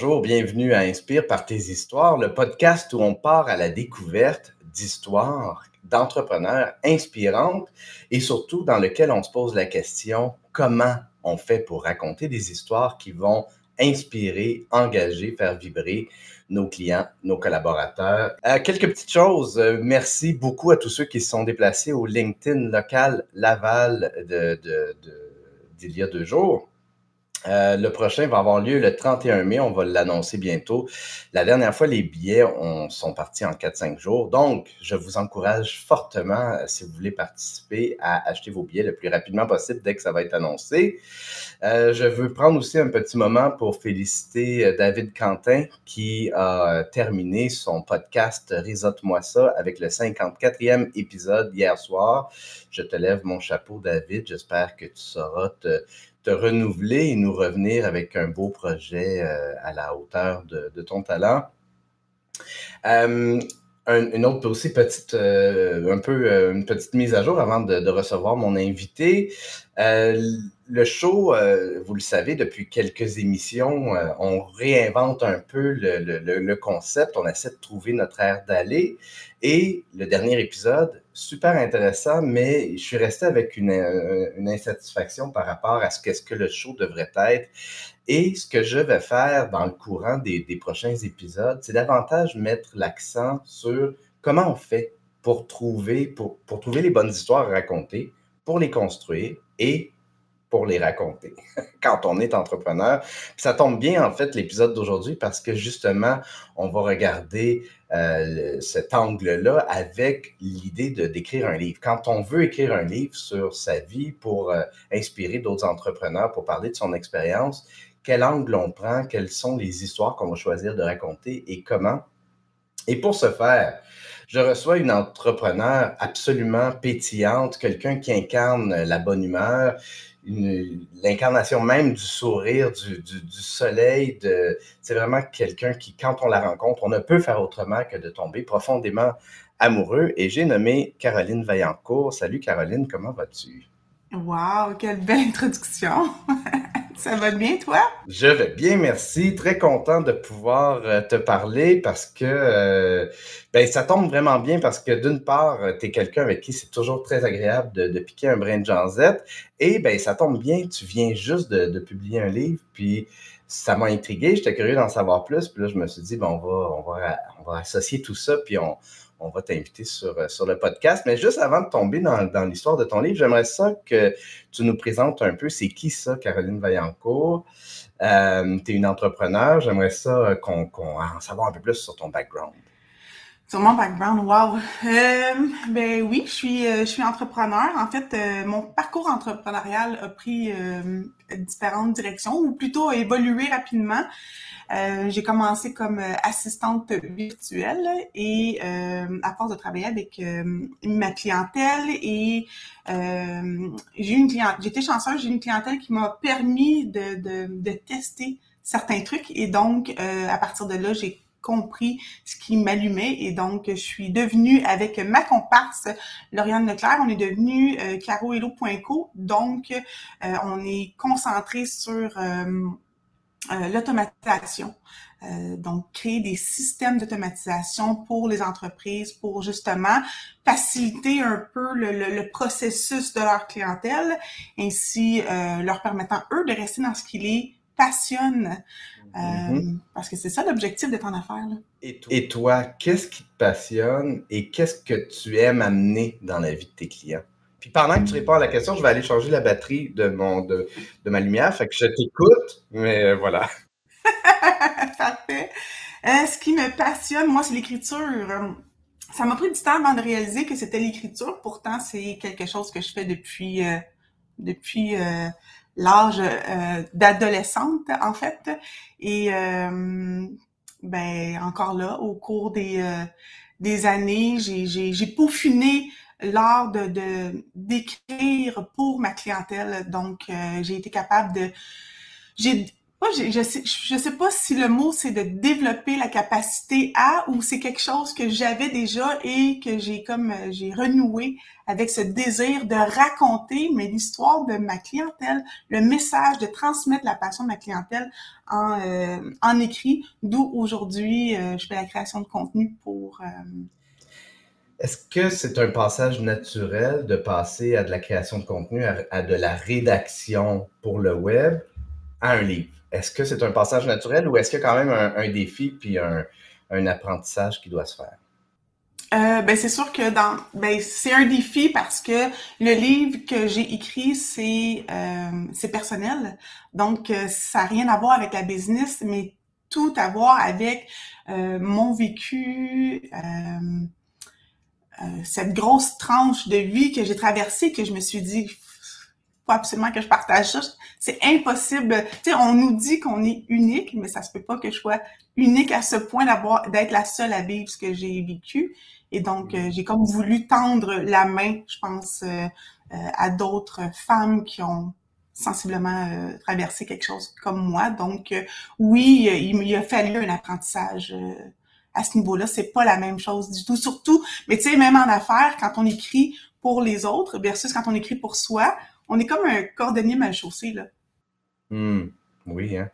Bonjour, bienvenue à Inspire par tes histoires, le podcast où on part à la découverte d'histoires d'entrepreneurs inspirantes et surtout dans lequel on se pose la question comment on fait pour raconter des histoires qui vont inspirer, engager, faire vibrer nos clients, nos collaborateurs? Euh, quelques petites choses. Euh, merci beaucoup à tous ceux qui se sont déplacés au LinkedIn local Laval d'il y a deux jours. Euh, le prochain va avoir lieu le 31 mai. On va l'annoncer bientôt. La dernière fois, les billets sont partis en 4-5 jours. Donc, je vous encourage fortement, euh, si vous voulez participer, à acheter vos billets le plus rapidement possible dès que ça va être annoncé. Euh, je veux prendre aussi un petit moment pour féliciter David Quentin qui a terminé son podcast Risote-moi ça avec le 54e épisode hier soir. Je te lève mon chapeau, David. J'espère que tu sauras te renouveler et nous revenir avec un beau projet euh, à la hauteur de, ton talent. Euh, une autre aussi petite, euh, un peu une petite mise à jour avant de, recevoir mon invité. Le show, vous le savez, depuis quelques émissions, on réinvente un peu le, le, le, concept, on essaie de trouver notre air d'aller. Et le dernier épisode, super intéressant, mais je suis resté avec une, une insatisfaction par rapport à ce que le show devrait être. Et ce que je vais faire dans le courant des, prochains épisodes, c'est davantage mettre l'accent sur comment on fait pour trouver, pour trouver les bonnes histoires à raconter, pour les construire et pour les raconter quand on est entrepreneur. Ça tombe bien, en fait, l'épisode d'aujourd'hui parce que justement, on va regarder euh, cet angle-là avec l'idée de d'écrire un livre. Quand on veut écrire un livre sur sa vie pour euh, inspirer d'autres entrepreneurs, pour parler de son expérience, quel angle on prend, quelles sont les histoires qu'on va choisir de raconter et comment? Et pour ce faire, je reçois une entrepreneur absolument pétillante, quelqu'un qui incarne la bonne humeur, l'incarnation même du sourire, du, du, du soleil. C'est vraiment quelqu'un qui, quand on la rencontre, on ne peut faire autrement que de tomber profondément amoureux. Et j'ai nommé Caroline Vaillancourt. Salut Caroline, comment vas-tu? Wow, quelle belle introduction! Ça va bien, toi? Je vais bien, merci. Très content de pouvoir euh, te parler parce que euh, ben, ça tombe vraiment bien parce que d'une part, tu es quelqu'un avec qui c'est toujours très agréable de, piquer un brin de janzette et ben ça tombe bien, tu viens juste de, de publier un livre, puis ça m'a intrigué, j'étais curieux d'en savoir plus, puis là je me suis dit, ben, on va, on va, on va associer tout ça, puis on, on va t'inviter sur, euh, sur le podcast. Mais juste avant de tomber dans, dans l'histoire de ton livre, j'aimerais ça que tu nous présentes un peu, c'est qui ça, Caroline Vaillancourt? Euh, tu es une entrepreneur, j'aimerais ça qu'on qu en savoir un peu plus sur ton background. Sur mon background, wow. Euh, ben oui, je suis, euh, je suis entrepreneur. En fait, euh, mon parcours entrepreneurial a pris euh, différentes directions, ou plutôt a évolué rapidement. Euh, j'ai commencé comme euh, assistante virtuelle et euh, à force de travailler avec ma clientèle et j'ai une cliente, j'étais chanceuse, j'ai une clientèle qui m'a permis de, de, de, tester certains trucs et donc à partir de là, j'ai compris ce qui m'allumait et donc je suis devenue avec ma comparse Lauriane Leclerc, on est devenu euh, carohello.co donc euh, on est concentré sur euh, euh, l'automatisation. Euh, donc, créer des systèmes d'automatisation pour les entreprises pour justement faciliter un peu le, le, le processus de leur clientèle, ainsi euh, leur permettant, eux, de rester dans ce qui les passionne. Mm-hmm. Parce que c'est ça l'objectif de ton affaire. Là. Et toi, et toi qu'est-ce qui te passionne et qu'est-ce que tu aimes amener dans la vie de tes clients? Puis pendant que tu réponds à la question, je vais aller changer la batterie de mon de, de ma lumière. Fait que je t'écoute, mais voilà. Parfait. Euh, ce qui me passionne, moi, c'est l'écriture. Ça m'a pris du temps avant de réaliser que c'était l'écriture. Pourtant, c'est quelque chose que je fais depuis euh, depuis euh, l'âge euh, d'adolescente, en fait. Et euh, ben encore là, au cours des des années, j'ai peaufiné l'art de d'écrire pour ma clientèle. Donc, euh, j'ai été capable de... J'ai je, je, sais, je sais pas si le mot c'est de développer la capacité à ou c'est quelque chose que j'avais déjà et que j'ai comme euh, j'ai renoué avec ce désir de raconter mais l'histoire de ma clientèle, le message de transmettre la passion de ma clientèle en, euh, en écrit, d'où aujourd'hui euh, je fais la création de contenu pour est-ce que c'est un passage naturel de passer à de la création de contenu, à, de la rédaction pour le web, à un livre? Est-ce que c'est un passage naturel ou est-ce qu'il y a quand même un, défi puis un, apprentissage qui doit se faire? Euh, ben c'est sûr que dans ben c'est un défi parce que le livre que j'ai écrit c'est euh, personnel donc euh, ça n'a rien à voir avec la business mais tout à voir avec mon vécu cette grosse tranche de vie que j'ai traversée que je me suis dit faut absolument que je partage ça. C'est impossible. Tu sais, on nous dit qu'on est unique, mais ça se peut pas que je sois unique à ce point d'avoir d'être la seule à vivre ce que j'ai vécu. Et donc, euh, j'ai comme voulu tendre la main, je pense, euh, euh, à d'autres femmes qui ont sensiblement traversé quelque chose comme moi. Donc, oui, il, il a fallu un apprentissage à ce niveau-là. C'est pas la même chose du tout. Surtout, mais tu sais, même en affaires, quand on écrit pour les autres versus quand on écrit pour soi, on est comme un cordonnier mal chaussé, là. Hmm. Oui, hein?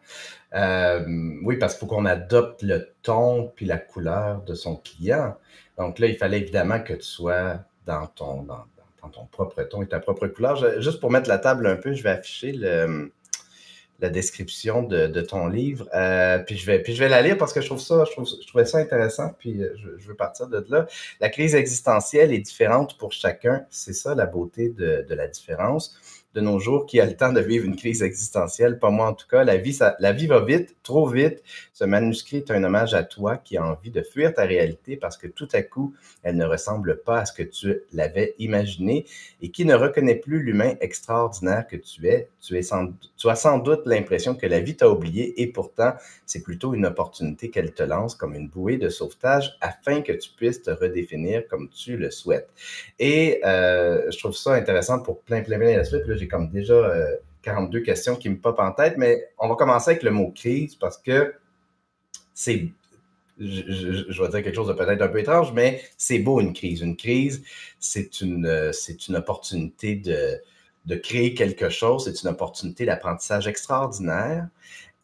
Euh, oui, parce qu'il faut qu'on adopte le ton puis la couleur de son client. Donc là, il fallait évidemment que tu sois dans ton, dans, ton propre ton et ta propre couleur. juste pour mettre la table un peu, je vais afficher le, la description de, ton livre. Euh, puis je vais, puis je vais la lire parce que je trouve ça, je, trouve, trouvais ça intéressant. Puis euh, je, veux partir de là. La crise existentielle est différente pour chacun. C'est ça la beauté de, de la différence de nos jours qui a le temps de vivre une crise existentielle, pas moi en tout cas. La vie, ça, la vie va vite, trop vite. Ce manuscrit est un hommage à toi qui as envie de fuir ta réalité parce que tout à coup, elle ne ressemble pas à ce que tu l'avais imaginé et qui ne reconnaît plus l'humain extraordinaire que tu es. Tu, es sans, tu sans doute l'impression que la vie t'a oublié et pourtant, c'est plutôt une opportunité qu'elle te lance comme une bouée de sauvetage afin que tu puisses te redéfinir comme tu le souhaites. Et euh, je trouve ça intéressant pour plein, plein, plein d'aspects j'ai comme déjà 42 euh, questions qui me popent en tête, mais on va commencer avec le mot crise parce que c'est, je, vais dire quelque chose de peut-être un peu étrange, mais c'est beau une crise. Une crise, c'est une, c'est une opportunité de, de créer quelque chose, c'est une opportunité d'apprentissage extraordinaire.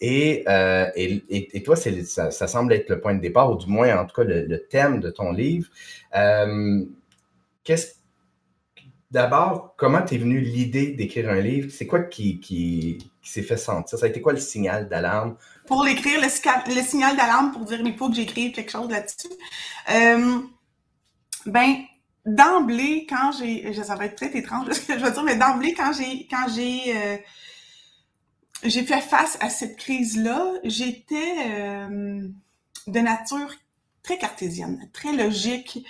Et, euh, et, toi, c'est, ça, semble être le point de départ, ou du moins, en tout cas, le, thème de ton livre. Euh, qu'est-ce D'abord, comment t'es venu l'idée d'écrire un livre? C'est quoi qui, qui, s'est fait sentir? Ça a été quoi le signal d'alarme? Pour l'écrire, le, le, signal d'alarme pour dire il faut que j'écrive quelque chose là-dessus. Euh, ben, d'emblée, quand j'ai. Ça va être peut-être étrange ce que je veux dire, mais d'emblée, quand j'ai quand j'ai euh, j'ai fait face à cette crise-là, j'étais euh, de nature très cartésienne, très logique.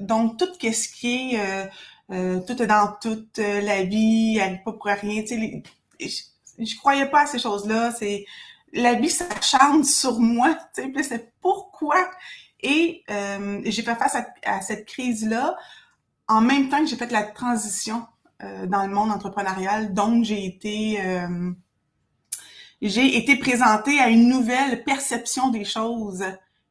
donc, tout ce qui est euh, tout est dans toute euh, la vie, elle pas pour rien. Tu sais, je, je croyais pas à ces choses-là. C'est la vie s'acharne sur moi. Tu sais, c'est pourquoi. Et euh, j'ai fait face à, cette crise-là en même temps que j'ai fait la transition dans le monde entrepreneurial. Donc, j'ai été j'ai été présentée à une nouvelle perception des choses.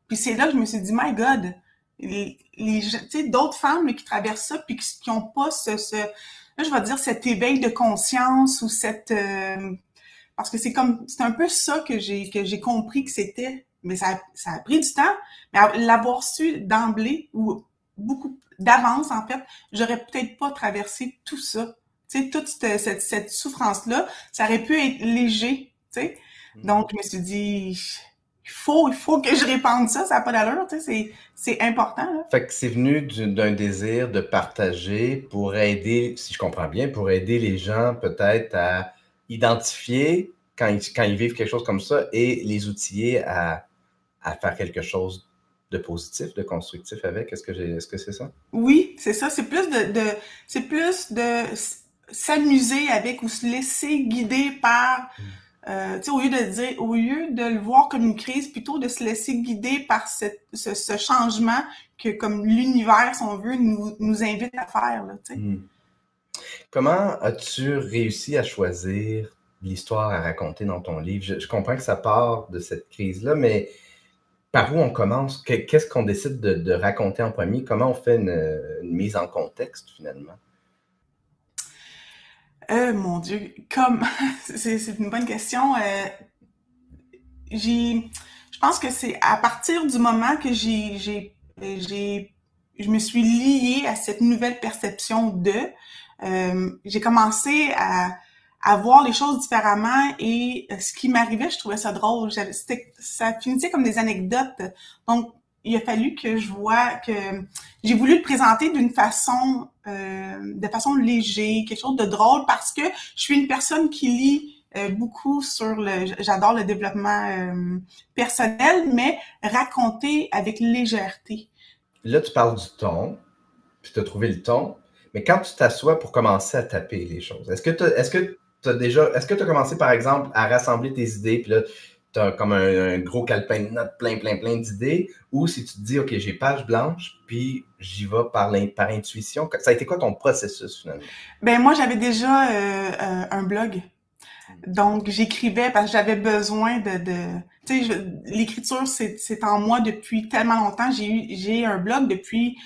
Puis c'est là que je me suis dit, my God, les, les d'autres femmes qui traversent ça puis qui n'ont pas ce, ce là, je vais dire cet éveil de conscience ou cette euh, parce que c'est comme c'est un peu ça que j'ai que j'ai compris que c'était mais ça, ça a pris du temps mais l'avoir su d'emblée ou beaucoup d'avance en fait j'aurais peut-être pas traversé tout ça tu sais toute cette, cette, cette souffrance là ça aurait pu être léger tu sais mm. donc je me suis dit il faut, il faut que je répande ça, ça n'a pas d'allure, tu sais, c'est important. Là. Fait que c'est venu d'un désir de partager pour aider, si je comprends bien, pour aider les gens peut-être à identifier quand ils, quand ils vivent quelque chose comme ça et les outiller à, à faire quelque chose de positif, de constructif avec? Est-ce que est-ce que c'est ça? Oui, c'est ça. C'est plus de, de c'est plus de s'amuser avec ou se laisser guider par hmm. Euh, au lieu de dire, au lieu de le voir comme une crise, plutôt de se laisser guider par cette, ce, changement que comme l'univers, si on veut, nous, nous invite à faire. Là, hmm. Comment as-tu réussi à choisir l'histoire à raconter dans ton livre? Je, comprends que ça part de cette crise-là, mais par où on commence? Qu'est-ce qu'on décide de, raconter en premier? Comment on fait une, mise en contexte finalement? Euh, mon Dieu, comme c'est une bonne question. Euh, j'ai, je pense que c'est à partir du moment que j'ai, j'ai, je me suis liée à cette nouvelle perception de, euh, j'ai commencé à, à voir les choses différemment et euh, ce qui m'arrivait, je trouvais ça drôle. Ça finissait comme des anecdotes. Donc, il a fallu que je vois que j'ai voulu le présenter d'une façon, euh, de façon légère, quelque chose de drôle parce que je suis une personne qui lit euh, beaucoup sur le, j'adore le développement euh, personnel, mais raconter avec légèreté. Là, tu parles du ton, puis tu as trouvé le ton, mais quand tu t'assois pour commencer à taper les choses, est-ce que est-ce que déjà, est-ce que tu as commencé par exemple à rassembler tes idées, puis là, tu as comme un, gros calepin de notes, plein, plein, plein d'idées, ou si tu te dis, OK, j'ai page blanche, puis j'y vais par, par intuition, ça a été quoi ton processus finalement? Ben moi, j'avais déjà euh, un blog donc, j'écrivais parce que j'avais besoin de... de tu sais, l'écriture, c'est en moi depuis tellement longtemps. J'ai eu j'ai un blog depuis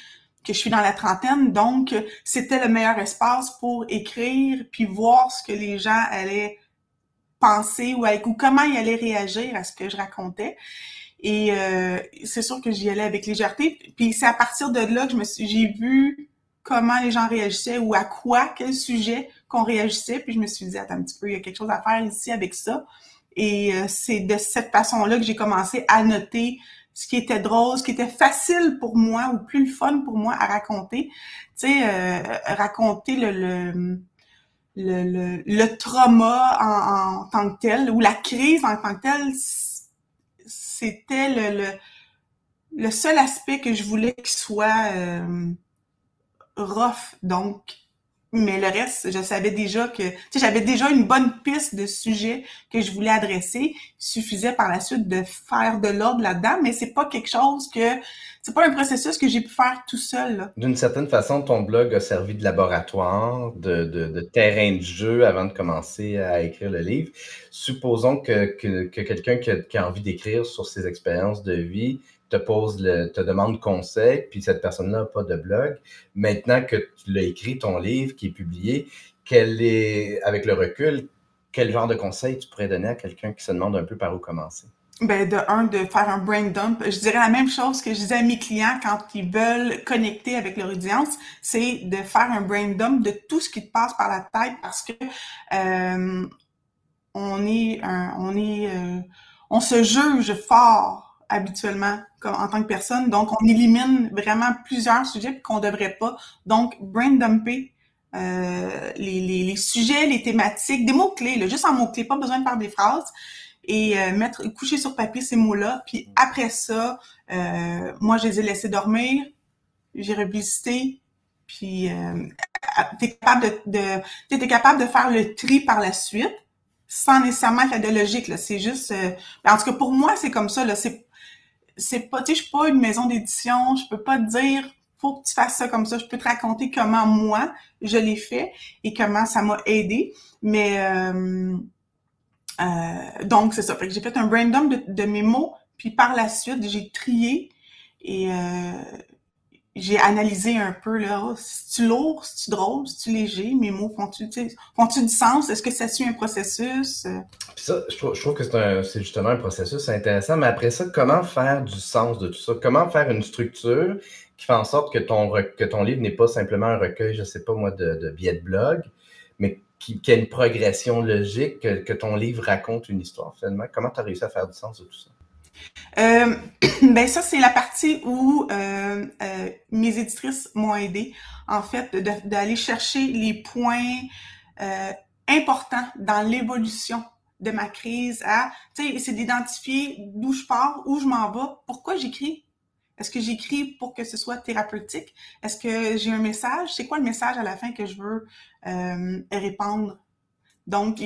que je suis dans la trentaine, donc c'était le meilleur espace pour écrire puis voir ce que les gens allaient penser ou, ou comment ils allaient réagir à ce que je racontais. Et euh, c'est sûr que j'y allais avec légèreté. Puis c'est à partir de là que j'ai vu comment les gens réagissaient ou à quoi, quel sujet qu'on réagissait. Puis je me suis dit, attends un petit peu, il y a quelque chose à faire ici avec ça. Et euh, c'est de cette façon-là que j'ai commencé à noter ce qui était drôle, ce qui était facile pour moi ou plus le fun pour moi à raconter. Tu sais, euh, raconter le, le le, le, trauma en, tant que tel ou la crise en tant que telle, c'était le, le, le, seul aspect que je voulais qu'il soit euh, rough. Donc, mais le reste, je savais déjà que, tu sais, j'avais déjà une bonne piste de sujet que je voulais adresser. Il suffisait par la suite de faire de l'ordre là-dedans, mais c'est pas quelque chose que, c'est pas un processus que j'ai pu faire tout seul. D'une certaine façon, ton blog a servi de laboratoire, de, terrain de jeu avant de commencer à écrire le livre. Supposons que, que, que quelqu'un qui a envie d'écrire sur ses expériences de vie te pose le, te demande conseil, puis cette personne-là n'a pas de blog. Maintenant que tu l'as écrit, ton livre qui est publié, quel est, avec le recul, quel genre de conseil tu pourrais donner à quelqu'un qui se demande un peu par où commencer? Ben, de un, de faire un brain dump. Je dirais la même chose que je disais à mes clients quand ils veulent connecter avec leur audience, c'est de faire un brain dump de tout ce qui te passe par la tête parce que euh, on est, un, on est, euh, on se juge fort habituellement comme en tant que personne. Donc, on élimine vraiment plusieurs sujets qu'on ne devrait pas. Donc, brain dumper euh, les, les, sujets, les thématiques, des mots-clés, juste en mots-clés, pas besoin de faire des phrases, et euh, mettre, coucher sur papier ces mots-là. Puis après ça, euh, moi, je les ai laissés dormir, j'ai revisité, puis t'es capable de, t'es capable de faire le tri par la suite sans nécessairement faire de logique là c'est juste euh, en tout cas pour moi c'est comme ça là c'est c'est pas, tu sais, je suis pas une maison d'édition, je peux pas te dire faut que tu fasses ça comme ça. Je peux te raconter comment moi je l'ai fait et comment ça m'a aidé. Mais euh, euh, donc c'est ça. Fait que j'ai fait un de, de, mes mots, puis par la suite j'ai trié et euh, j'ai analysé un peu là, oh, si tu lourd, si tu drôle, si tu léger, mes mots font-tu font du sens? Est-ce que ça suit un processus? Puis ça, je trouve, je trouve que c'est justement un processus intéressant, mais après ça, comment faire du sens de tout ça? Comment faire une structure qui fait en sorte que ton, que ton livre n'est pas simplement un recueil, je sais pas moi, de, de billets de blog, mais qui, qui a une progression logique, que, que, ton livre raconte une histoire finalement? Comment tu as réussi à faire du sens de tout ça? Euh, ben ça, c'est la partie où euh, euh, mes éditrices m'ont aidé, en fait, d'aller chercher les points importants dans l'évolution de ma crise à, tu sais, c'est d'identifier d'où je pars, où je m'en vais, pourquoi j'écris. Est-ce que j'écris pour que ce soit thérapeutique? Est-ce que j'ai un message? C'est quoi le message à la fin que je veux répandre? Donc,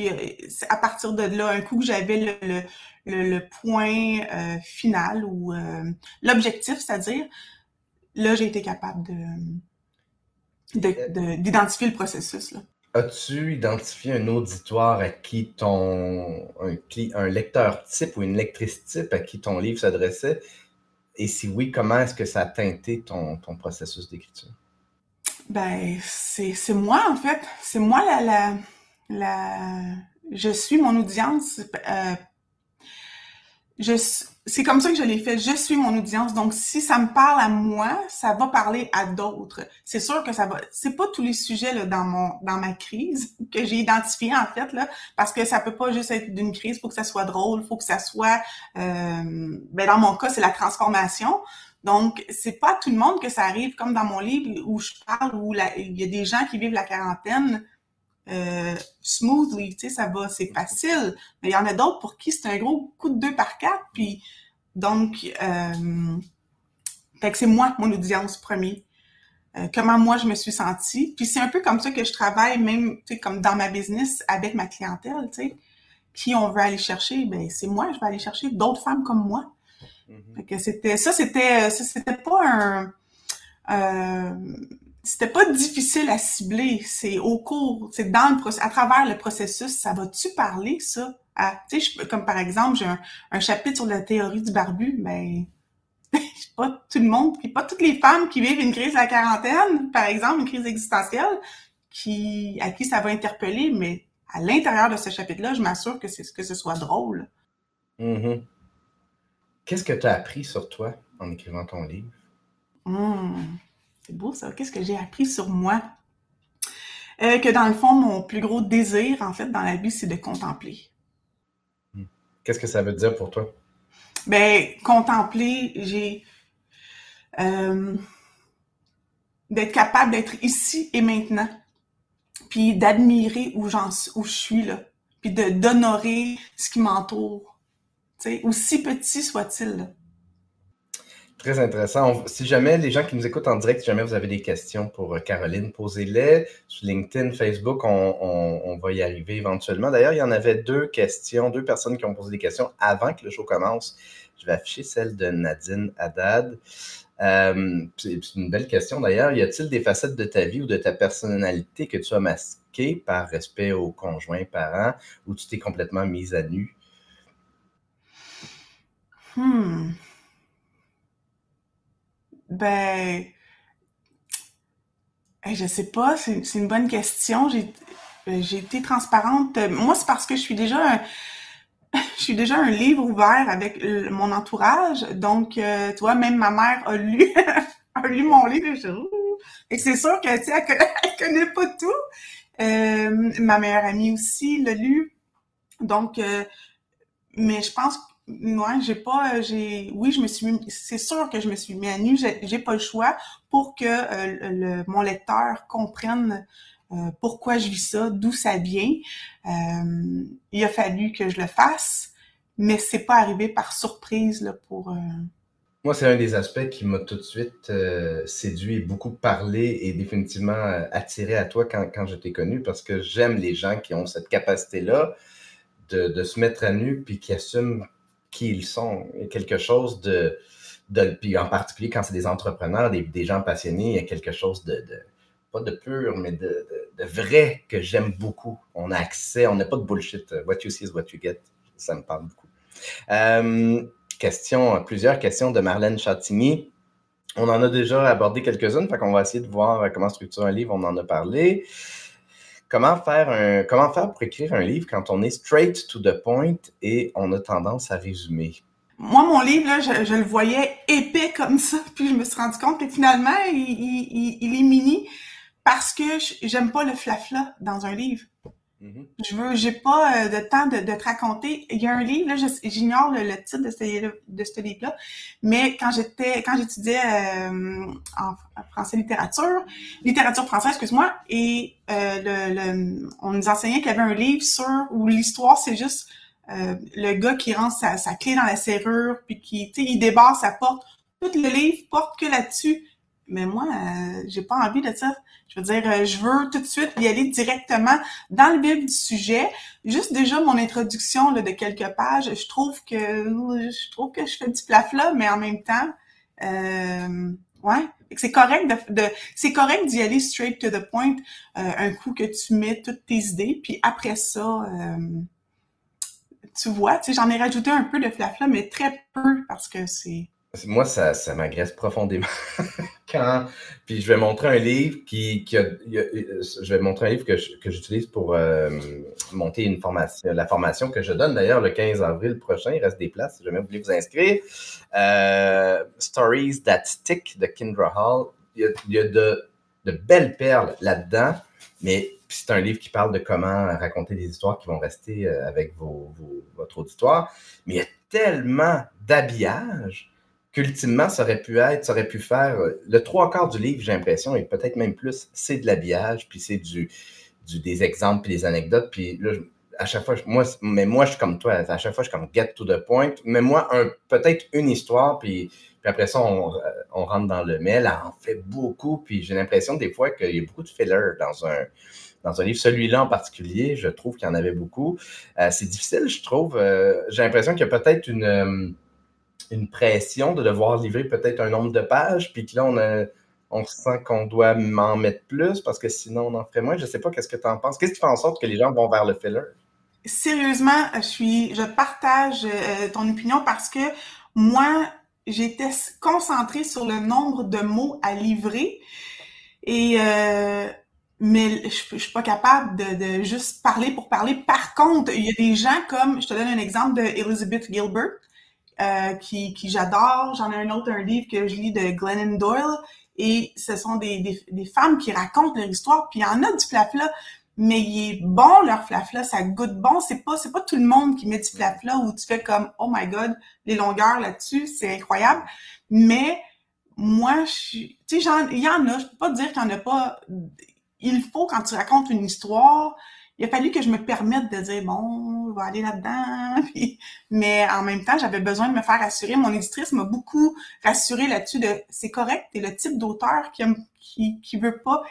à partir de là, un coup que j'avais le, le, point euh, final ou euh, l'objectif, c'est-à-dire, là, j'ai été capable de d'identifier le processus. As-tu identifié un auditoire à qui ton un, un, lecteur type ou une lectrice type à qui ton livre s'adressait? Et si oui, comment est-ce que ça a teinté ton, ton processus d'écriture? Ben, c'est moi, en fait. C'est moi la, la, Je suis mon audience. Euh, c'est comme ça que je l'ai fait. Je suis mon audience. Donc, si ça me parle à moi, ça va parler à d'autres. C'est sûr que ça va. C'est pas tous les sujets là, dans mon dans ma crise que j'ai identifié en fait là, parce que ça peut pas juste être d'une crise. Faut que ça soit drôle. Faut que ça soit. Euh, ben dans mon cas, c'est la transformation. Donc, c'est pas tout le monde que ça arrive, comme dans mon livre où je parle où il y a des gens qui vivent la quarantaine euh, smoothly, tu sais, ça va, c'est facile. Mais il y en a d'autres pour qui c'est un gros coup de deux par quatre. Puis donc, euh, fait que c'est moi mon audience premier. Euh, comment moi je me suis sentie. Puis c'est un peu comme ça que je travaille, même, tu sais, comme dans ma business avec ma clientèle, tu sais. Qui on veut aller chercher, ben c'est moi, je vais aller chercher d'autres femmes comme moi. Mm-hmm. Fait que c'était ça, c'était ça, c'était pas un euh, c'était pas difficile à cibler. C'est au cours, c'est dans le processus, à travers le processus, ça va-tu parler, ça? À, tu sais, comme par exemple, j'ai un, chapitre sur la théorie du barbu, mais ben, pas tout le monde, puis pas toutes les femmes qui vivent une crise de la quarantaine, par exemple, une crise existentielle, qui, à qui ça va interpeller, mais à l'intérieur de ce chapitre-là, je m'assure que c'est que ce soit drôle. Mm-hmm. Qu'est-ce que tu as appris sur toi en écrivant ton livre? Mmh. C'est beau ça. Qu'est-ce que j'ai appris sur moi? Euh, que dans le fond, mon plus gros désir, en fait, dans la vie, c'est de contempler. Hmm. Qu'est-ce que ça veut dire pour toi? Ben, contempler, j'ai. Euh, d'être capable d'être ici et maintenant. Puis d'admirer où, je suis, là. Puis de, d'honorer ce qui m'entoure. Tu sais, aussi petit soit-il. Très intéressant. si jamais les gens qui nous écoutent en direct, si jamais vous avez des questions pour euh, Caroline, posez-les sur LinkedIn, Facebook. On, va y arriver éventuellement. D'ailleurs, il y en avait deux questions, deux personnes qui ont posé des questions avant que le show commence. Je vais afficher celle de Nadine Haddad. Euh, c'est une belle question d'ailleurs. Y a-t-il des facettes de ta vie ou de ta personnalité que tu as masquées par respect aux conjoints, parents, ou tu t'es complètement mise à nu? Hmm. Ben, je sais pas, c'est une bonne question. J'ai ben, j'ai été transparente. Moi, c'est parce que je suis déjà un, je suis déjà un livre ouvert avec mon entourage. Donc, euh, tu vois, même ma mère a lu, a lu mon livre. Et c'est sûr que, tu connaît pas tout. Euh, ma meilleure amie aussi l'a lu. Donc, euh, mais je pense que moi, j'ai pas, euh, j'ai, oui, je me suis, c'est sûr que je me suis mis à nu. J'ai pas le choix pour que euh, le, mon lecteur comprenne euh, pourquoi je vis ça, d'où ça vient. il a fallu que je le fasse, mais c'est pas arrivé par surprise là pour. Moi, c'est un des aspects qui m'a tout de suite séduit et beaucoup parlé et définitivement attiré à toi quand, je t'ai connu parce que j'aime les gens qui ont cette capacité-là de, de, se mettre à nu puis qui assument qui ils sont. Il quelque chose de, puis en particulier quand c'est des entrepreneurs, des, gens passionnés, il y a quelque chose de, pas de pur, mais de, de vrai que j'aime beaucoup. On a accès, on n'a pas de bullshit. What you see is what you get. Ça me parle beaucoup. Euh, question, plusieurs questions de Marlène Chatigny. On en a déjà abordé quelques-unes, fait qu'on va essayer de voir comment structurer un livre, on en a parlé. Comment faire, un, comment faire pour écrire un livre quand on est straight to the point et on a tendance à résumer? Moi, mon livre, là, je, le voyais épais comme ça, puis je me suis rendu compte que finalement, il, il est mini parce que j'aime pas le flafla dans un livre. Mm-hmm. Je veux, j'ai pas euh, de temps de, te raconter. Il y a un livre, là, j'ignore le, titre de ce, livre-là, mais quand j'étais, quand j'étudiais euh, en, français littérature, littérature française, excuse-moi, et euh, le, on nous enseignait qu'il y avait un livre sur où l'histoire c'est juste le gars qui rentre sa, sa, clé dans la serrure, puis qui, tu sais, il débarre sa porte. Tout le livre porte que là-dessus. Mais moi, j'ai pas envie de ça. Je veux dire, euh, je veux tout de suite y aller directement dans le vif du sujet. Juste déjà mon introduction là, de quelques pages, je trouve que je trouve que je fais du plafla, mais en même temps, euh, ouais. c'est correct de, c'est correct d'y aller straight to the point, euh, un coup que tu mets toutes tes idées, puis après ça, euh, tu vois, tu sais, j'en ai rajouté un peu de flafla, mais très peu parce que c'est moi, ça, ça m'agresse profondément. Quand... Puis je vais montrer un livre qui, a, je vais montrer un livre que, j'utilise pour euh, monter une formation, la formation que je donne d'ailleurs le 15 avril prochain. Il reste des places si jamais vous voulez vous inscrire. Euh, Stories That Stick de Kindra Hall. Il y a, de, belles perles là-dedans, mais c'est un livre qui parle de comment raconter des histoires qui vont rester euh, avec votre auditoire. Mais il y a tellement d'habillage qu'ultimement, ça aurait pu être, ça aurait pu faire euh, le trois quarts du livre, j'ai l'impression, et peut-être même plus, c'est de l'habillage, puis c'est du, des exemples, puis des anecdotes, puis là, à chaque fois, moi, mais moi, je suis comme toi, à chaque fois, je suis comme get to the point, mais moi, un, peut-être une histoire, puis, après ça, on, euh, on, rentre dans le mail, en fait beaucoup, puis j'ai l'impression des fois qu'il y a beaucoup de filler dans un, dans un livre. Celui-là en particulier, je trouve qu'il y en avait beaucoup. Euh, c'est difficile, je trouve. j'ai l'impression qu'il y a peut-être une une pression de devoir livrer peut-être un nombre de pages, puis que là, on, a, on sent qu'on doit m'en mettre plus parce que sinon, on en ferait moins. Je ne sais pas, qu'est-ce que tu en penses? Qu'est-ce qui fait en sorte que les gens vont vers le filler? Sérieusement, je suis, je partage euh, ton opinion parce que moi, j'étais concentrée sur le nombre de mots à livrer et euh, mais je, ne suis pas capable de, de, juste parler pour parler. Par contre, il y a des gens comme, je te donne un exemple de Elizabeth Gilbert, euh, qui, qui j'adore. J'en ai un autre, un livre que je lis de Glennon Doyle. Et ce sont des, des, des femmes qui racontent leur histoire. Puis il y en a du flafla, mais il est bon leur flafla, ça goûte bon. C'est pas c'est pas tout le monde qui met du flafla où tu fais comme oh my god les longueurs là-dessus, c'est incroyable. Mais moi, je suis, tu sais, il y en a. Je peux pas dire qu'il y en a pas. Il faut quand tu racontes une histoire, il a fallu que je me permette de dire bon, je vais aller là-dedans. mais en même temps, j'avais besoin de me faire rassurer. Mon éditrice m'a beaucoup rassuré là-dessus de c'est correct, t'es le type d'auteur qui, qui veut pas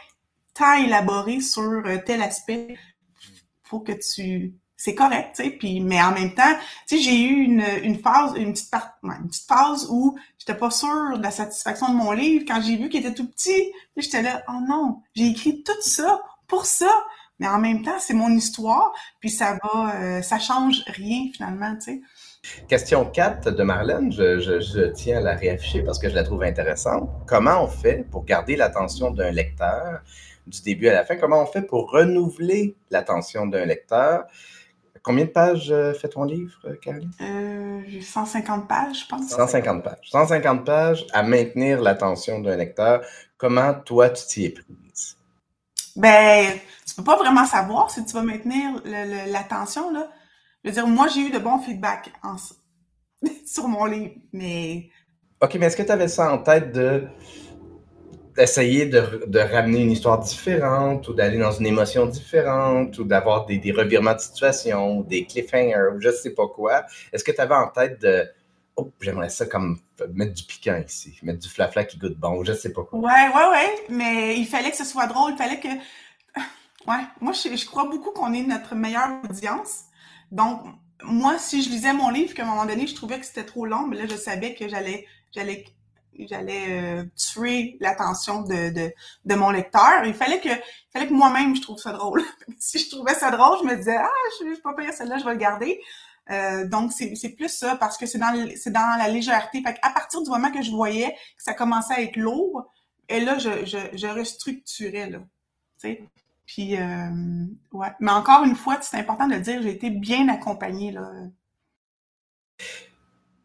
tant élaborer sur euh, tel aspect. Faut que tu c'est correct, tu sais. Mais en même temps, tu j'ai eu une, une phase, une petite part, une petite phase où j'étais pas sûre de la satisfaction de mon livre. Quand j'ai vu qu'il était tout petit, j'étais là, oh non, j'ai écrit tout ça pour ça mais en même temps, c'est mon histoire, puis ça va, euh, ça change rien finalement, tu sais. Question 4 de Marlène, je, je, tiens à la réafficher parce que je la trouve intéressante. Comment on fait pour garder l'attention d'un lecteur du début à la fin? Comment on fait pour renouveler l'attention d'un lecteur? Combien de pages euh, fait ton livre, Caroline? Euh, 150 pages, je pense. 150 pages. 150 pages à maintenir l'attention d'un lecteur. Comment toi, tu t'y es prise? Ben, tu peux pas vraiment savoir si tu vas maintenir l'attention, là. Je veux dire, moi, j'ai eu de bons feedbacks sur mon livre, mais... OK, mais est-ce que tu avais ça en tête de d'essayer de, ramener une histoire différente ou d'aller dans une émotion différente ou d'avoir des, revirements de situation ou des cliffhangers ou je sais pas quoi? Est-ce que tu avais en tête de Oh, j'aimerais ça comme mettre du piquant ici, mettre du flafla qui goûte bon, je sais pas quoi. Ouais, ouais, ouais, mais il fallait que ce soit drôle, il fallait que Ouais, moi, je, crois beaucoup qu'on est notre meilleure audience. Donc, moi, si je lisais mon livre, qu'à un moment donné, je trouvais que c'était trop long, mais là, je savais que j'allais, j'allais, j'allais euh, tuer l'attention de, de, de, mon lecteur. Il fallait que, il fallait que moi-même je trouve ça drôle. si je trouvais ça drôle, je me disais ah, je, je peux pas payer celle-là, je vais le garder. Euh, donc c'est plus ça parce que c'est dans c'est dans la légèreté. Fait à partir du moment que je voyais que ça commençait à être lourd, et là je je, je restructurais là. Tu sais, puis, euh, ouais. Mais encore une fois, c'est important de le dire, j'ai été bien accompagnée, là.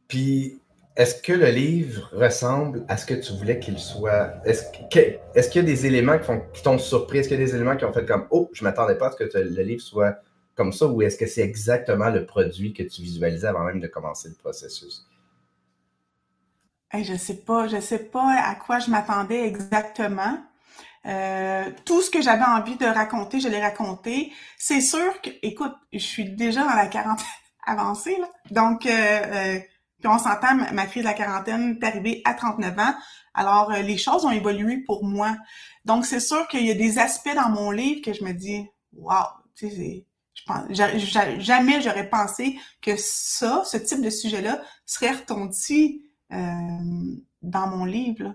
Puis, est-ce que le livre ressemble à ce que tu voulais qu'il soit? Est-ce qu'il y a des éléments qui, t'ont surpris? Est-ce qu'il y a des éléments qui ont fait comme Oh, je m'attendais pas à ce que le livre soit comme ça, ou est-ce que c'est exactement le produit que tu visualisais avant même de commencer le processus? Je je sais pas, je sais pas à quoi je m'attendais exactement. Euh, tout ce que j'avais envie de raconter, je l'ai raconté. C'est sûr que, écoute, je suis déjà dans la quarantaine avancée, là. Donc, euh, euh, puis on s'entend, ma crise de la quarantaine est arrivée à 39 ans. Alors, les choses ont évolué pour moi. Donc, c'est sûr qu'il y a des aspects dans mon livre que je me dis, wow, tu sais, je jamais j'aurais pensé que ça, ce type de sujet-là, serait retondi dans mon livre. Là.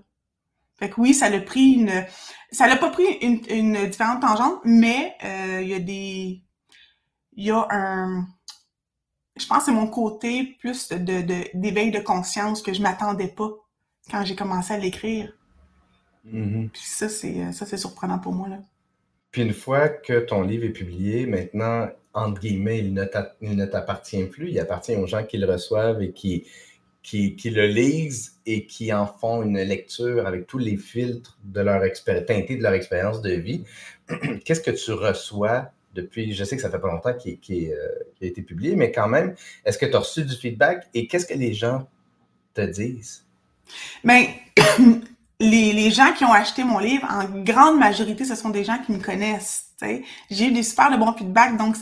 Fait que oui, ça l'a pris une... Ça l'a pas pris une, une différente tangente, mais euh, il y a des... Il y a un... Je pense que c'est mon côté plus de, d'éveil de, conscience que je m'attendais pas quand j'ai commencé à l'écrire. Mm-hmm. Puis ça, c'est, ça, c'est surprenant pour moi, là. Puis une fois que ton livre est publié, maintenant, entre guillemets, il ne t'appartient plus. Il appartient aux gens qui le reçoivent et qui, qui, le lisent et qui en font une lecture avec tous les filtres de leur teintés de leur expérience de vie. Qu'est-ce que tu reçois depuis, je sais que ça fait pas longtemps qu'il euh, a été publié, mais quand même, est-ce que tu as reçu du feedback et qu'est-ce que les gens te disent? Mais les, gens qui ont acheté mon livre, en grande majorité, ce sont des gens qui me connaissent. J'ai eu des super de bons feedbacks, donc,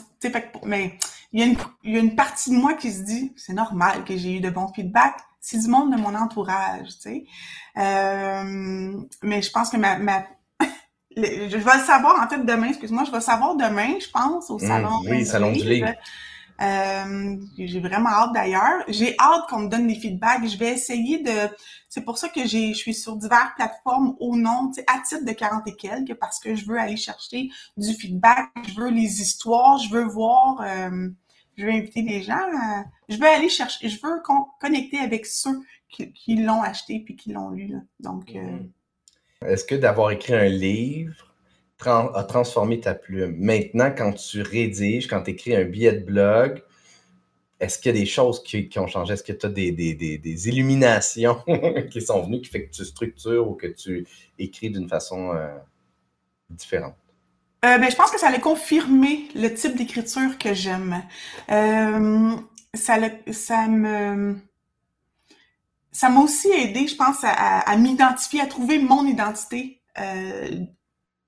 mais il y, a une, il y a une partie de moi qui se dit, c'est normal que j'ai eu de bons feedbacks. C'est du monde de mon entourage, tu sais. Euh, mais je pense que ma, ma je vais le savoir en fait demain, excuse-moi, je vais savoir demain, je pense, au mmh, salon. oui, salon du livre. Euh, j'ai vraiment hâte d'ailleurs. J'ai hâte qu'on me donne des feedbacks. Je vais essayer de. C'est pour ça que j'ai, je suis sur diverses plateformes au nom, à titre de 40 et quelques, parce que je veux aller chercher du feedback. Je veux les histoires. Je veux voir. Euh, je veux inviter les gens. je veux aller chercher. Je veux connecter avec ceux qui, l'ont acheté puis qui l'ont lu. Donc. Euh, mm-hmm. Est-ce que d'avoir écrit un livre a transformé ta plume? Maintenant, quand tu rédiges, quand tu écris un billet de blog, est-ce qu'il y a des choses qui, ont changé? Est-ce que tu as des, illuminations qui sont venues qui fait que tu structures ou que tu écris d'une façon euh, différente? Euh, ben, je pense que ça allait confirmer le type d'écriture que j'aime. Euh, ça, ça me ça m'a aussi aidé, je pense, à, m'identifier, à trouver mon identité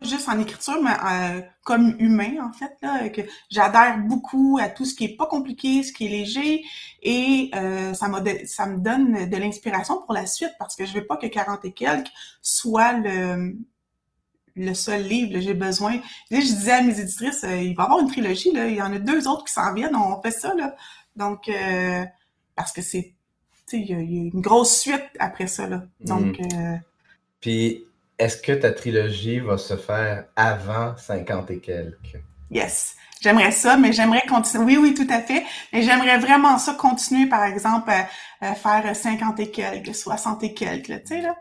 juste en écriture, mais euh, comme humain, en fait, là, que j'adhère beaucoup à tout ce qui est pas compliqué, ce qui est léger, et euh, ça, ça me donne de l'inspiration pour la suite, parce que je veux pas que 40 et quelques soit le, le seul livre. J'ai besoin... je disais à mes éditrices, euh, il va y avoir une trilogie, là, il y en a deux autres qui s'en viennent, on fait ça, là. Donc, parce que c'est... Tu sais, il y, a une grosse suite après ça, là. Donc... Mm. Puis est-ce que ta trilogie va se faire avant 50 et quelques? Yes. J'aimerais ça, mais j'aimerais continuer. Oui, oui, tout à fait. Mais j'aimerais vraiment ça continuer, par exemple, à, faire 50 et quelques, 60 et quelques, tu sais, là.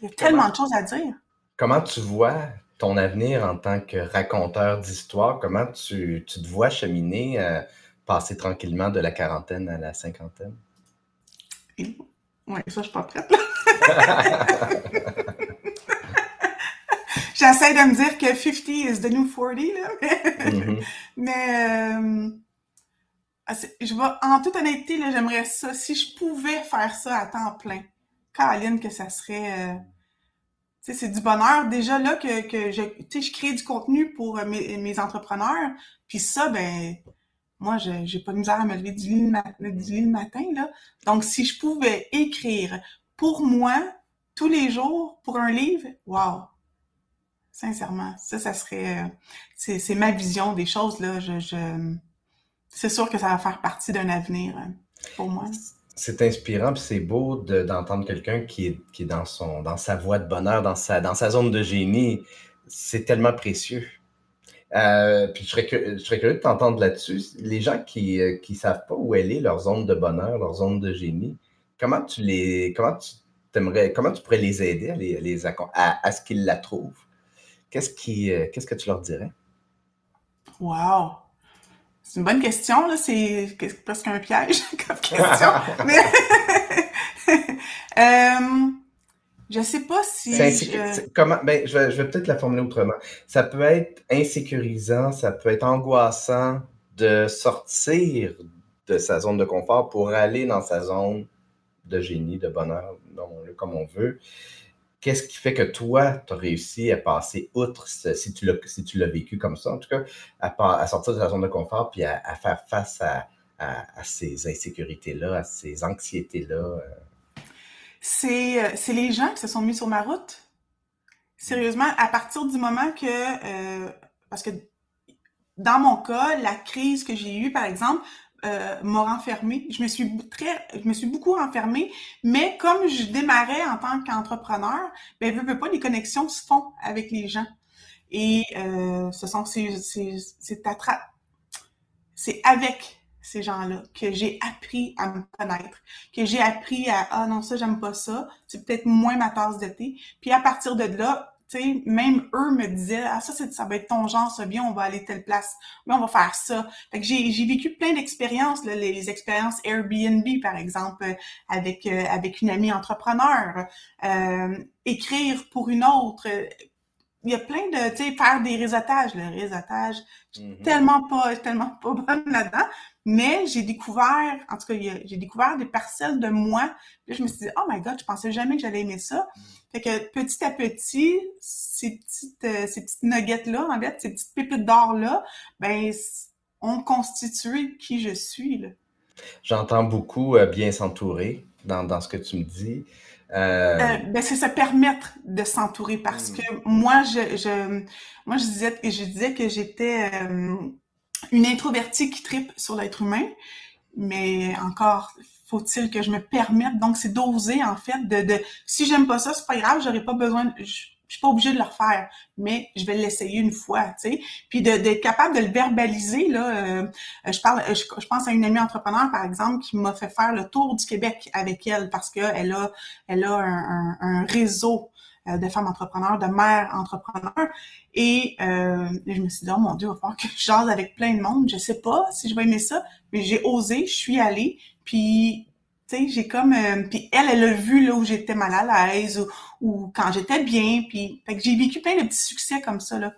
Il y a tellement de choses à dire. Comment tu vois ton avenir en tant que raconteur d'histoire? Comment tu, te vois cheminer, euh, passer tranquillement de la quarantaine à la cinquantaine? Oui, ça, je suis pas prête, là. J'essaie de me dire que 50 is the new 40, là. Mm-hmm. Mais euh, je vais, en toute honnêteté, j'aimerais ça. Si je pouvais faire ça à temps plein, Caroline, que ça serait. Euh, c'est du bonheur. Déjà là que, je, je crée du contenu pour euh, mes, entrepreneurs. Puis ça, ben, moi, j'ai pas de misère à me lever du lit, le matin. Donc, si je pouvais écrire pour moi, tous les jours, pour un livre, wow! Sincèrement, ça, ça serait... Euh, c'est ma vision des choses, là. Je, c'est sûr que ça va faire partie d'un avenir euh, pour moi. C'est inspirant, puis c'est beau d'entendre quelqu'un qui est, qui est dans, son, dans sa voie de bonheur, dans sa, dans sa zone de génie. C'est tellement précieux. Euh, puis je serais, je serais, curieux de t'entendre là-dessus. Les gens qui ne savent pas où elle est, leur zone de bonheur, leur zone de génie, comment tu les comment tu aimerais, comment tu pourrais les aider à, les, à, ce qu'ils la trouvent? Qu'est-ce euh, qu'est-ce que tu leur dirais? Wow! C'est une bonne question, là. C'est presque un piège comme question. Mais euh, je sais pas si. Je... Comment ben, je vais, je vais peut-être la formuler autrement. Ça peut être insécurisant, ça peut être angoissant de sortir de sa zone de confort pour aller dans sa zone de génie, de bonheur, comme on veut. Qu'est-ce qui fait que toi, tu as réussi à passer outre, si tu l'as si vécu comme ça, en tout cas, à, sortir de ta zone de confort puis à, faire face à, ces insécurités-là, à ces anxiétés-là? Euh? Euh, c'est les gens qui se sont mis sur ma route. Sérieusement, à partir du moment que, euh, parce que dans mon cas, la crise que j'ai eue, par exemple, euh, m'a renfermée. Je me suis très, je me suis beaucoup renfermée, mais comme je démarrais en tant qu'entrepreneur, ben veux, veux pas, les connexions se font avec les gens. Et euh, ce sont c'est c'est c'est avec ces gens-là que j'ai appris à me connaître, que j'ai appris à ah non ça j'aime pas ça, c'est peut-être moins ma tasse de thé. Puis à partir de là, tu sais, même eux me disaient ah ça ça va être ton genre, ça bien on va aller telle place, mais on va faire ça. Fait que j'ai j'ai vécu plein d'expériences, les, les, expériences Airbnb par exemple avec euh, avec une amie entrepreneur, euh, écrire pour une autre, il y a plein de, tu sais, faire des réseautages, le réseautage, mm-hmm. tellement pas, tellement pas bonne là-dedans, mais j'ai découvert, en tout cas, j'ai découvert des parcelles de moi, puis je me suis dit, oh my god, je pensais jamais que j'allais aimer ça. Mm. Fait que petit à petit, ces petites, euh, ces petites nuggets-là, en fait, ces petites pépites d'or-là, ben, ont constitué qui je suis, là. J'entends beaucoup euh, bien s'entourer dans, dans ce que tu me dis. Euh... euh ben, c'est se permettre de s'entourer parce hmm. que moi, je, je, moi, je disais, je disais que j'étais une introvertie qui tripe sur l'être humain, mais encore faut-il que je me permette. Donc, c'est d'oser en fait de, de si j'aime pas ça, c'est pas grave, j'aurais pas besoin. Je, suis pas obligée de le refaire, mais je vais l'essayer une fois, tu sais. Puis d'être capable de le verbaliser, là. Euh, je parle, je, pense à une amie entrepreneur, par exemple, qui m'a fait faire le tour du Québec avec elle parce qu'elle a, elle a un, réseau de femmes entrepreneurs, de mères entrepreneurs. Et euh, je me suis dit, oh mon Dieu, il va falloir que je jase avec plein de monde. Je sais pas si je vais aimer ça, mais j'ai osé, je suis allée. Puis tu sais, j'ai comme... Euh, puis elle, elle a vu là où j'étais mal à l'aise ou, quand j'étais bien. Puis fait j'ai vécu plein de petits succès comme ça, là.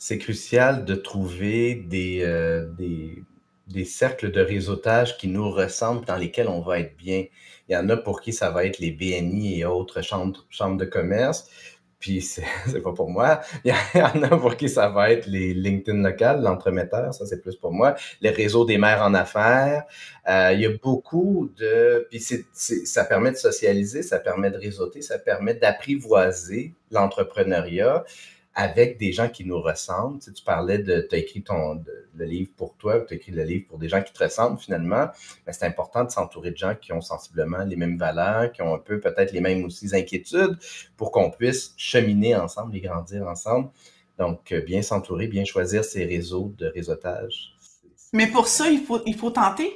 C'est crucial de trouver euh, des, des, cercles de réseautage qui nous ressemblent, dans lesquels on va être bien. Il y en a pour qui ça va être les BNI et autres chambres, de commerce puis c'est pas pour moi. Il y en a pour qui ça va être les LinkedIn locales, l'entremetteur, ça c'est plus pour moi. Les réseaux des maires en affaires. Euh, il y a beaucoup de... Puis ça permet de socialiser, ça permet de réseauter, ça permet d'apprivoiser l'entrepreneuriat avec des gens qui nous ressemblent. Tu, parlais de, tu as écrit ton, le livre pour toi, tu as écrit le livre pour des gens qui te ressemblent finalement. Mais c'est important de s'entourer de gens qui ont sensiblement les mêmes valeurs, qui ont un peu peut-être les mêmes aussi inquiétudes pour qu'on puisse cheminer ensemble et grandir ensemble. Donc, euh, bien s'entourer, bien choisir ses réseaux de réseautage. Mais pour ça, il faut, il faut tenter.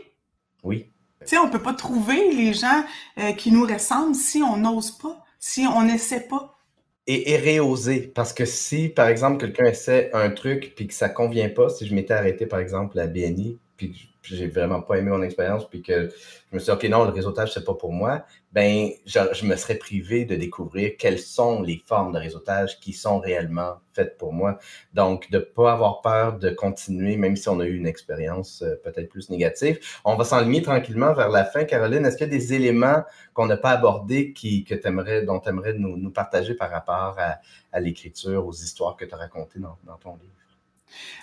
Oui. Tu sais, on peut pas trouver les gens euh, qui nous ressemblent si on n'ose pas, si on n'essaie pas et, et réoser. Parce que si, par exemple, quelqu'un essaie un truc puis que ça convient pas, si je m'étais arrêté, par exemple, à BNI, puis j'ai vraiment pas aimé mon expérience, puis que je me suis dit, OK, non, le réseautage, c'est pas pour moi, ben, je, me serais privé de découvrir quelles sont les formes de réseautage qui sont réellement faites pour moi. Donc, de pas avoir peur de continuer, même si on a eu une expérience euh, peut-être plus négative. On va s'enligner tranquillement vers la fin. Caroline, est-ce qu'il y a des éléments qu'on n'a pas abordés qui, que aimerais, dont tu aimerais nous, partager par rapport à, à l'écriture, aux histoires que tu as racontées dans, dans ton livre?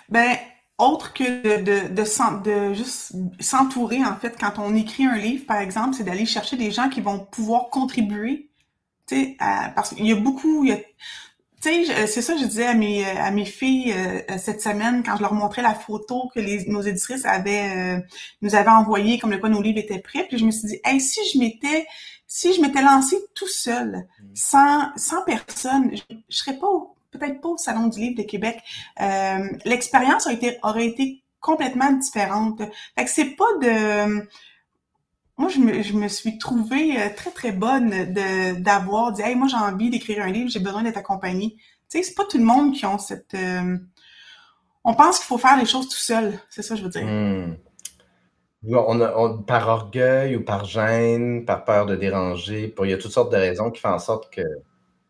Ben, autre que de, de, de, juste s'entourer, en fait, quand on écrit un livre, par exemple, c'est d'aller chercher des gens qui vont pouvoir contribuer, tu sais, parce qu'il y a beaucoup, tu sais, c'est ça que je disais à mes, à mes filles euh, cette semaine quand je leur montrais la photo que les, nos éditrices avaient, euh, nous avaient envoyée, comme le quoi nos livres étaient prêts, puis je me suis dit, hey, si je m'étais, si je m'étais lancée tout seul, mmh. sans, sans personne, je, je serais pas peut-être pas au Salon du Livre de Québec, euh, l'expérience aurait été complètement différente. Fait que c'est pas de... Moi, je me, suis trouvée euh, très, très bonne d'avoir dit « Hey, moi, j'ai envie d'écrire un livre, j'ai besoin d'être accompagnée. » Tu sais, c'est pas tout le monde qui ont cette... Euh, on pense qu'il faut faire les choses tout seul. C'est ça, je veux dire. Hmm. On a, par orgueil ou par gêne, par peur de déranger, il y a toutes sortes de raisons qui font en sorte que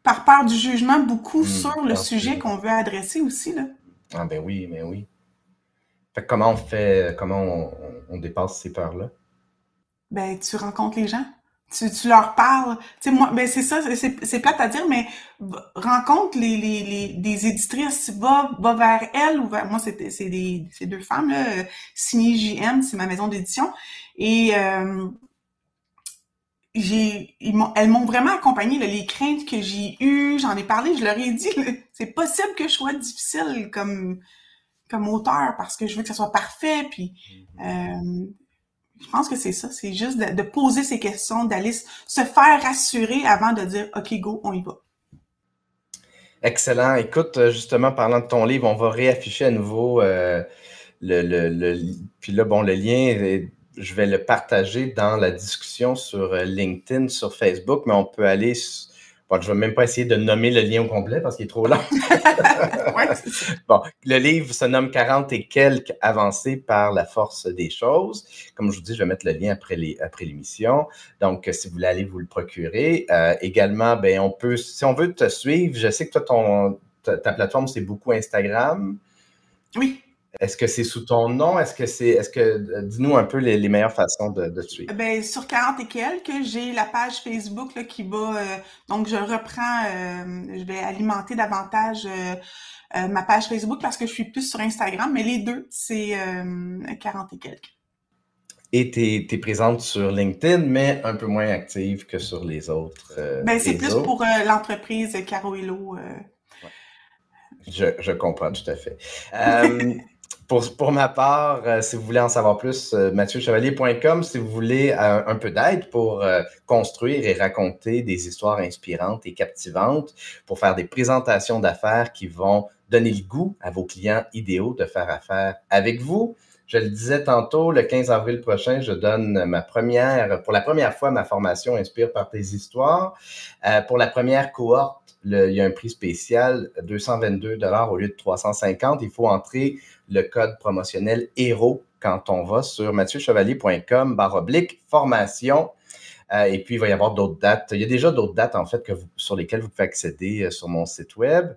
par peur du jugement beaucoup hmm, sur le sujet qu'on veut adresser aussi. Là. Ah ben oui, mais oui. Fait comment on fait, comment on, dépasse ces peurs-là? Ben, tu rencontres les gens. Tu, tu leur parles. Tu sais, moi, ben c'est ça, c'est plate à dire, mais rencontre les, les, les, des éditrices, va, va vers elles ou vers, moi, c'est c'est deux femmes, là, signées JM, c'est ma maison d'édition. Et euh, j'ai, elles m'ont vraiment accompagné les craintes que j'ai eues, j'en ai parlé, je leur ai dit, c'est possible que je sois difficile comme comme auteur parce que je veux que ça soit parfait. Puis mm-hmm. euh, je pense que c'est ça, c'est juste de, poser ces questions, d'aller se faire rassurer avant de dire OK, go, on y va. Excellent. Écoute, euh, justement, parlant de ton livre, on va réafficher à nouveau euh, le, le, Puis là, bon, le lien, je vais le partager dans la discussion sur LinkedIn, sur Facebook, mais on peut aller Bon, je ne vais même pas essayer de nommer le lien au complet parce qu'il est trop long. bon, le livre se nomme 40 et quelques avancées par la force des choses. Comme je vous dis, je vais mettre le lien après, les, après l'émission. Donc, si vous voulez aller vous le procurer. Euh, également, ben, on peut, si on veut te suivre, je sais que toi, ton, ta plateforme, c'est beaucoup Instagram. Oui. Est-ce que c'est sous ton nom? Est-ce que c'est. Est-ce que. Euh, dis-nous un peu les, meilleures façons de, de, te suivre. Ben, sur 40 et quelques, j'ai la page Facebook là, qui va. Euh, donc, je reprends. Euh, je vais alimenter davantage ma page Facebook parce que je suis plus sur Instagram, mais les deux, c'est 40 et quelques. Et tu es, présente sur LinkedIn, mais un peu moins active que sur les autres. ben, c'est plus pour l'entreprise Caro Hello. Je, je, comprends tout à fait. Pour, ma part, euh, si vous voulez en savoir plus, euh, mathieuchevalier.com, si vous voulez euh, un peu d'aide pour construire et raconter des histoires inspirantes et captivantes, pour faire des présentations d'affaires qui vont donner le goût à vos clients idéaux de faire affaire avec vous. Je le disais tantôt, le 15 avril prochain, je donne ma première, pour la première fois, ma formation Inspire par tes histoires. pour la première cohorte, il y a un prix spécial, 222 dollars au lieu de 350. Il faut entrer le code promotionnel HÉRO quand on va sur mathieuchevalier.com barre oblique formation. Euh, et puis, il va y avoir d'autres dates. Il y a déjà d'autres dates, en fait, sur lesquelles vous pouvez accéder euh, sur mon site web.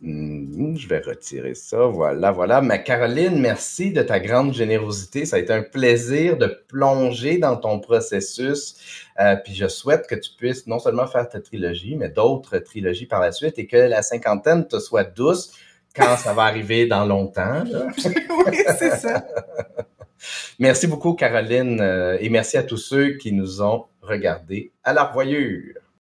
Hmm, je vais retirer ça. Voilà, voilà. Ma Caroline, merci de ta grande générosité. Ça a été un plaisir de plonger dans ton processus. Euh, puis je souhaite que tu puisses non seulement faire ta trilogie, mais d'autres trilogies par la suite et que la cinquantaine te soit douce quand ça va arriver dans longtemps. oui, c'est ça. merci beaucoup, Caroline, euh, et merci à tous ceux qui nous ont regardés à la revoyure.